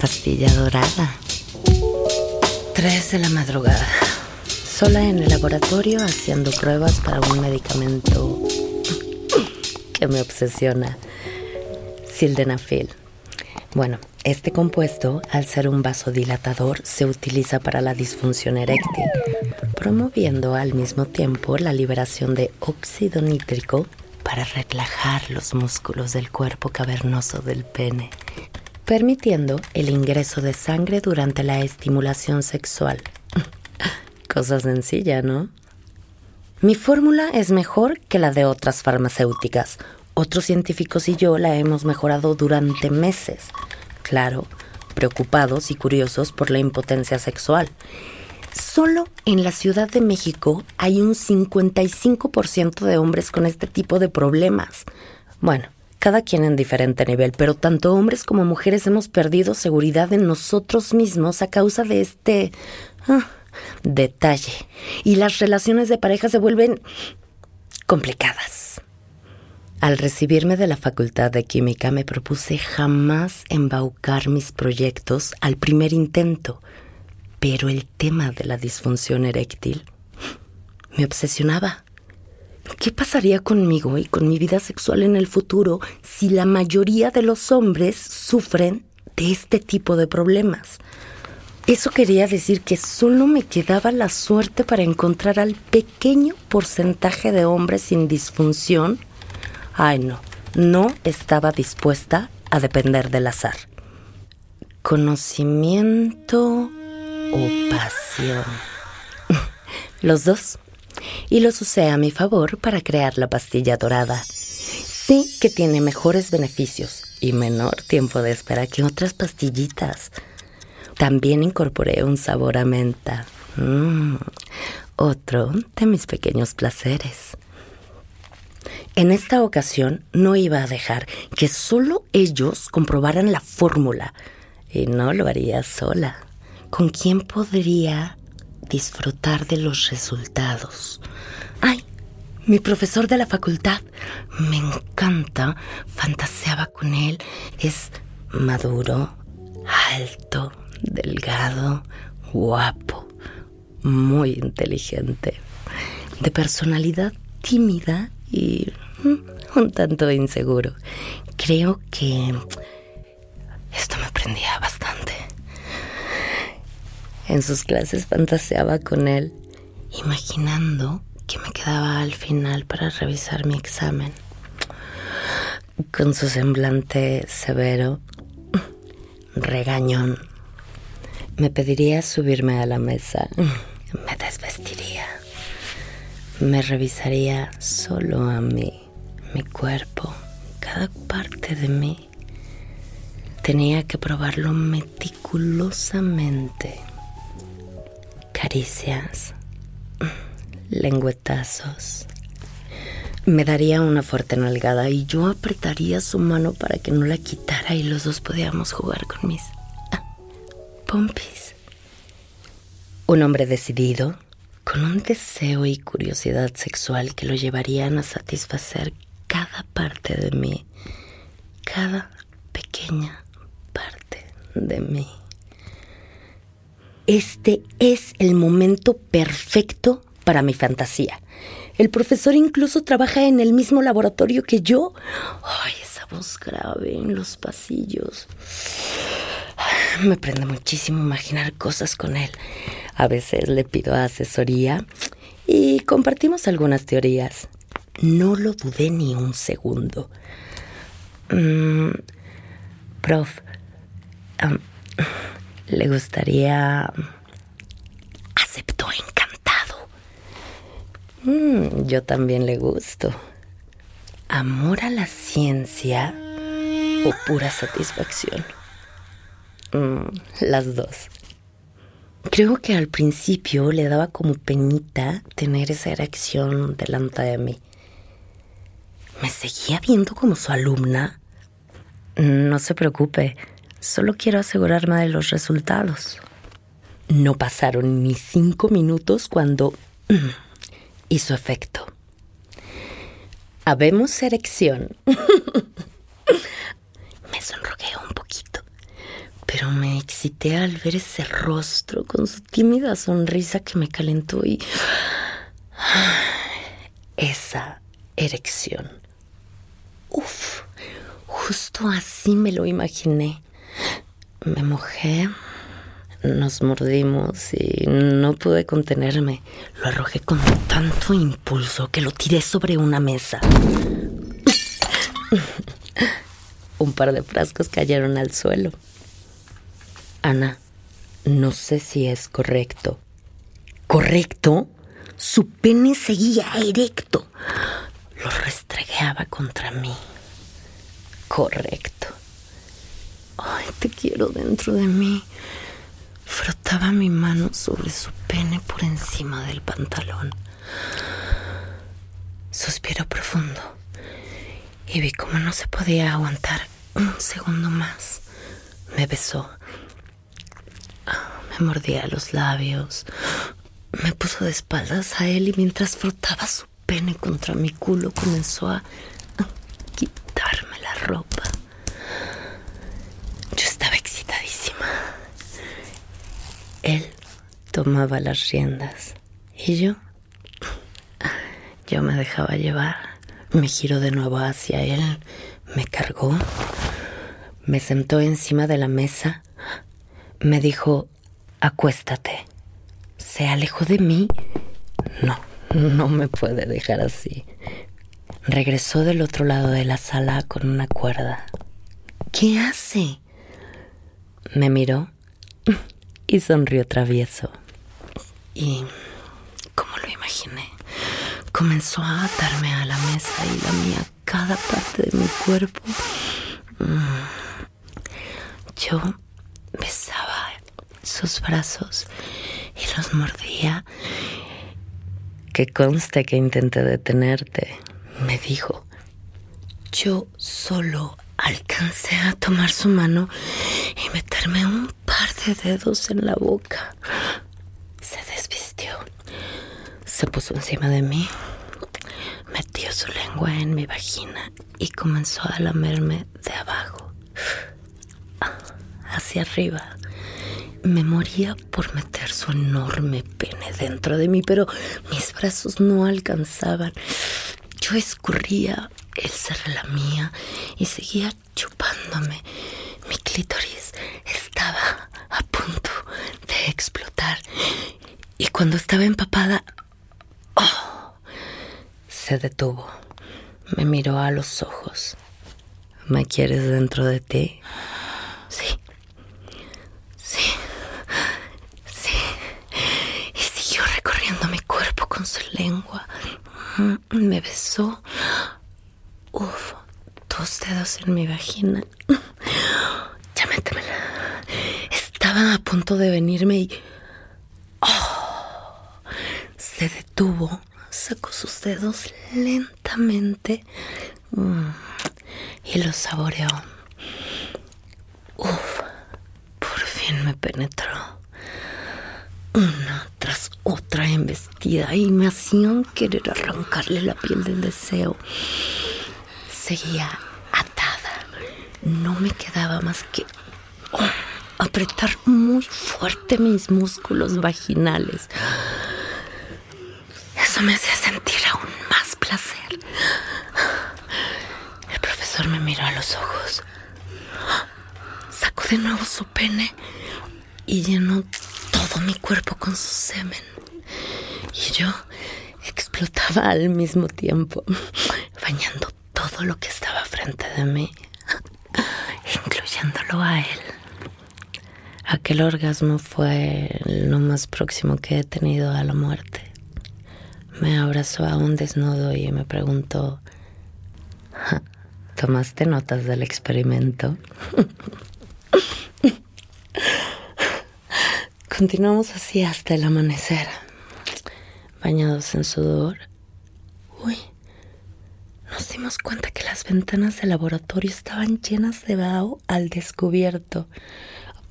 La pastilla dorada. Tres de la madrugada. Sola en el laboratorio haciendo pruebas para un medicamento que me obsesiona. Sildenafil. Bueno, este compuesto, al ser un vasodilatador, se utiliza para la disfunción eréctil, promoviendo al mismo tiempo la liberación de óxido nítrico para relajar los músculos del cuerpo cavernoso del pene, permitiendo el ingreso de sangre durante la estimulación sexual. Cosa sencilla, ¿no? Mi fórmula es mejor que la de otras farmacéuticas, otros científicos y yo la hemos mejorado durante meses. Claro, preocupados y curiosos por la impotencia sexual. Solo en la Ciudad de México hay un 55% de hombres con este tipo de problemas. Bueno, cada quien en diferente nivel, pero tanto hombres como mujeres hemos perdido seguridad en nosotros mismos a causa de este ah, detalle. Y las relaciones de pareja se vuelven complicadas. Al recibirme de la Facultad de Química me propuse jamás embaucar mis proyectos al primer intento, pero el tema de la disfunción eréctil me obsesionaba. ¿Qué pasaría conmigo y con mi vida sexual en el futuro si la mayoría de los hombres sufren de este tipo de problemas? Eso quería decir que solo me quedaba la suerte para encontrar al pequeño porcentaje de hombres sin disfunción Ay, no, no estaba dispuesta a depender del azar. Conocimiento o pasión. Los dos. Y los usé a mi favor para crear la pastilla dorada. Sí que tiene mejores beneficios y menor tiempo de espera que otras pastillitas. También incorporé un sabor a menta. Mm, otro de mis pequeños placeres. En esta ocasión no iba a dejar que solo ellos comprobaran la fórmula y no lo haría sola. ¿Con quién podría disfrutar de los resultados? ¡Ay! Mi profesor de la facultad. Me encanta. Fantaseaba con él. Es maduro, alto, delgado, guapo, muy inteligente, de personalidad tímida y mm, un tanto inseguro. Creo que esto me prendía bastante. En sus clases fantaseaba con él, imaginando que me quedaba al final para revisar mi examen. Con su semblante severo, regañón, me pediría subirme a la mesa, me desvestiría me revisaría solo a mí, mi cuerpo, cada parte de mí. Tenía que probarlo meticulosamente. Caricias, lengüetazos. Me daría una fuerte nalgada y yo apretaría su mano para que no la quitara y los dos podíamos jugar con mis ah, pompis. Un hombre decidido, con un deseo y curiosidad sexual que lo llevarían a satisfacer cada parte de mí, cada pequeña parte de mí. Este es el momento perfecto para mi fantasía. El profesor incluso trabaja en el mismo laboratorio que yo. Ay, esa voz grave en los pasillos. Me prende muchísimo imaginar cosas con él. A veces le pido asesoría y compartimos algunas teorías. No lo dudé ni un segundo. Mm, prof, ¿le gustaría... Aceptó encantado. Mm, yo también le gusto. ¿Amor a la ciencia o pura satisfacción? Mm, las dos. Creo que al principio le daba como penita tener esa erección delante de mí. ¿Me seguía viendo como su alumna? No se preocupe, solo quiero asegurarme de los resultados. No pasaron ni cinco minutos cuando hizo efecto. Habemos erección. Me sonrogué un poquito, pero me excité al ver ese rostro con su tímida sonrisa que me calentó y... Esa erección. Uf, justo así me lo imaginé. Me mojé, nos mordimos y no pude contenerme. Lo arrojé con tanto impulso que lo tiré sobre una mesa. Un par de frascos cayeron al suelo. Ana, no sé si es correcto. ¿Correcto? Su pene seguía erecto. Lo restregueaba contra mí. Correcto. Ay, te quiero dentro de mí. Frotaba mi mano sobre su pene por encima del pantalón. Suspiró profundo y vi cómo no se podía aguantar un segundo más. Me besó. Me mordía los labios. Me puso de espaldas a él y mientras frotaba su pene contra mi culo comenzó a quitarme la ropa. Él tomaba las riendas y yo, yo me dejaba llevar. Me giró de nuevo hacia él, me cargó, me sentó encima de la mesa, me dijo, acuéstate. ¿Se alejó de mí? No, no me puede dejar así. Regresó del otro lado de la sala con una cuerda. ¿Qué hace? Me miró y sonrió travieso. Y, como lo imaginé, comenzó a atarme a la mesa y lamía cada parte de mi cuerpo. Mm. Yo besaba sus brazos y los mordía. Que conste que intenté detenerte, me dijo. Yo solo alcancé a tomar su mano y meterme un par de dedos en la boca. Se desvistió. Se puso encima de mí. Metió su lengua en mi vagina y comenzó a lamerme de abajo hacia arriba. Me moría por meter su enorme pene dentro de mí, pero mis brazos no alcanzaban. Yo escurría, él se relamía y seguía chupándome. Mi clítoris estaba a punto de explotar. Y cuando estaba empapada, se detuvo. Me miró a los ojos. ¿Me quieres dentro de ti? Sí. Sí. Sí. Y siguió recorriendo mi cuerpo con su lengua. Mm, me besó. Uf, dos dedos en mi vagina. Ya métemela. Estaba a punto de venirme y... Oh, se detuvo, sacó sus dedos lentamente mm, y los saboreó. Uf, por fin me penetró. Una tras otra embestida y me hacían querer arrancarle la piel del deseo. Seguía atada. No me quedaba más que oh, apretar muy fuerte mis músculos vaginales. Eso me hacía sentir aún más placer. El profesor me miró a los ojos. Sacó de nuevo su pene y llenó todo mi cuerpo con su semen. Y yo explotaba al mismo tiempo, bañando todo lo que estaba frente de mí, incluyéndolo a él. Aquel orgasmo fue lo más próximo que he tenido a la muerte. Me abrazó a un desnudo y me preguntó, ¿tomaste notas del experimento? Continuamos así hasta el amanecer, bañados en sudor. Uy, nos dimos cuenta que las ventanas del laboratorio estaban llenas de vaho al descubierto.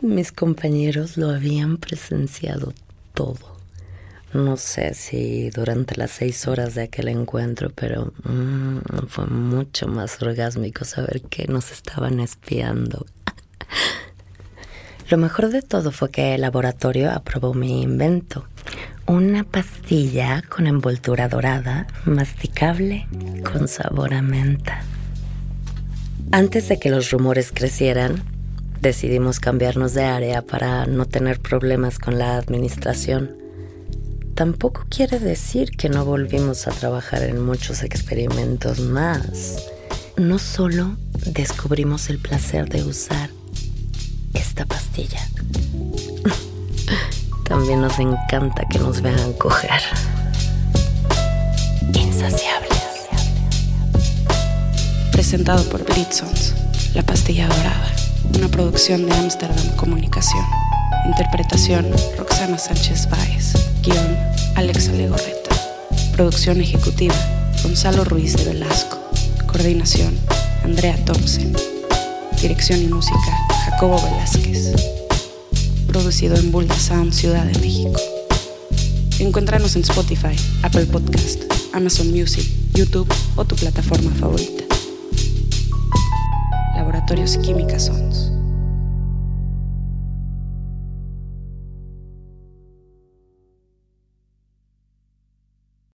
Mis compañeros lo habían presenciado todo. No sé si durante las seis horas de aquel encuentro, pero mm, fue mucho más orgásmico saber que nos estaban espiando. Lo mejor de todo fue que el laboratorio aprobó mi invento. Una pastilla con envoltura dorada, masticable, con sabor a menta. Antes de que los rumores crecieran, decidimos cambiarnos de área para no tener problemas con la administración. Tampoco quiere decir que no volvimos a trabajar en muchos experimentos más. No solo descubrimos el placer de usar esta pastilla, también nos encanta que nos vean coger. Insaciables. Presentado por Blitzons, La Pastilla Dorada una producción de Amsterdam Comunicación. Interpretación, Roxana Sánchez Báez. Guión, Alexa Legorreta. Producción ejecutiva, Gonzalo Ruiz de Velasco. Coordinación, Andrea Thompson. Dirección y música, Jacobo Velázquez. Producido en Bulda Sound, Ciudad de México. Encuéntranos en Spotify, Apple Podcast, Amazon Music, YouTube o tu plataforma favorita. Laboratorios Química Sons.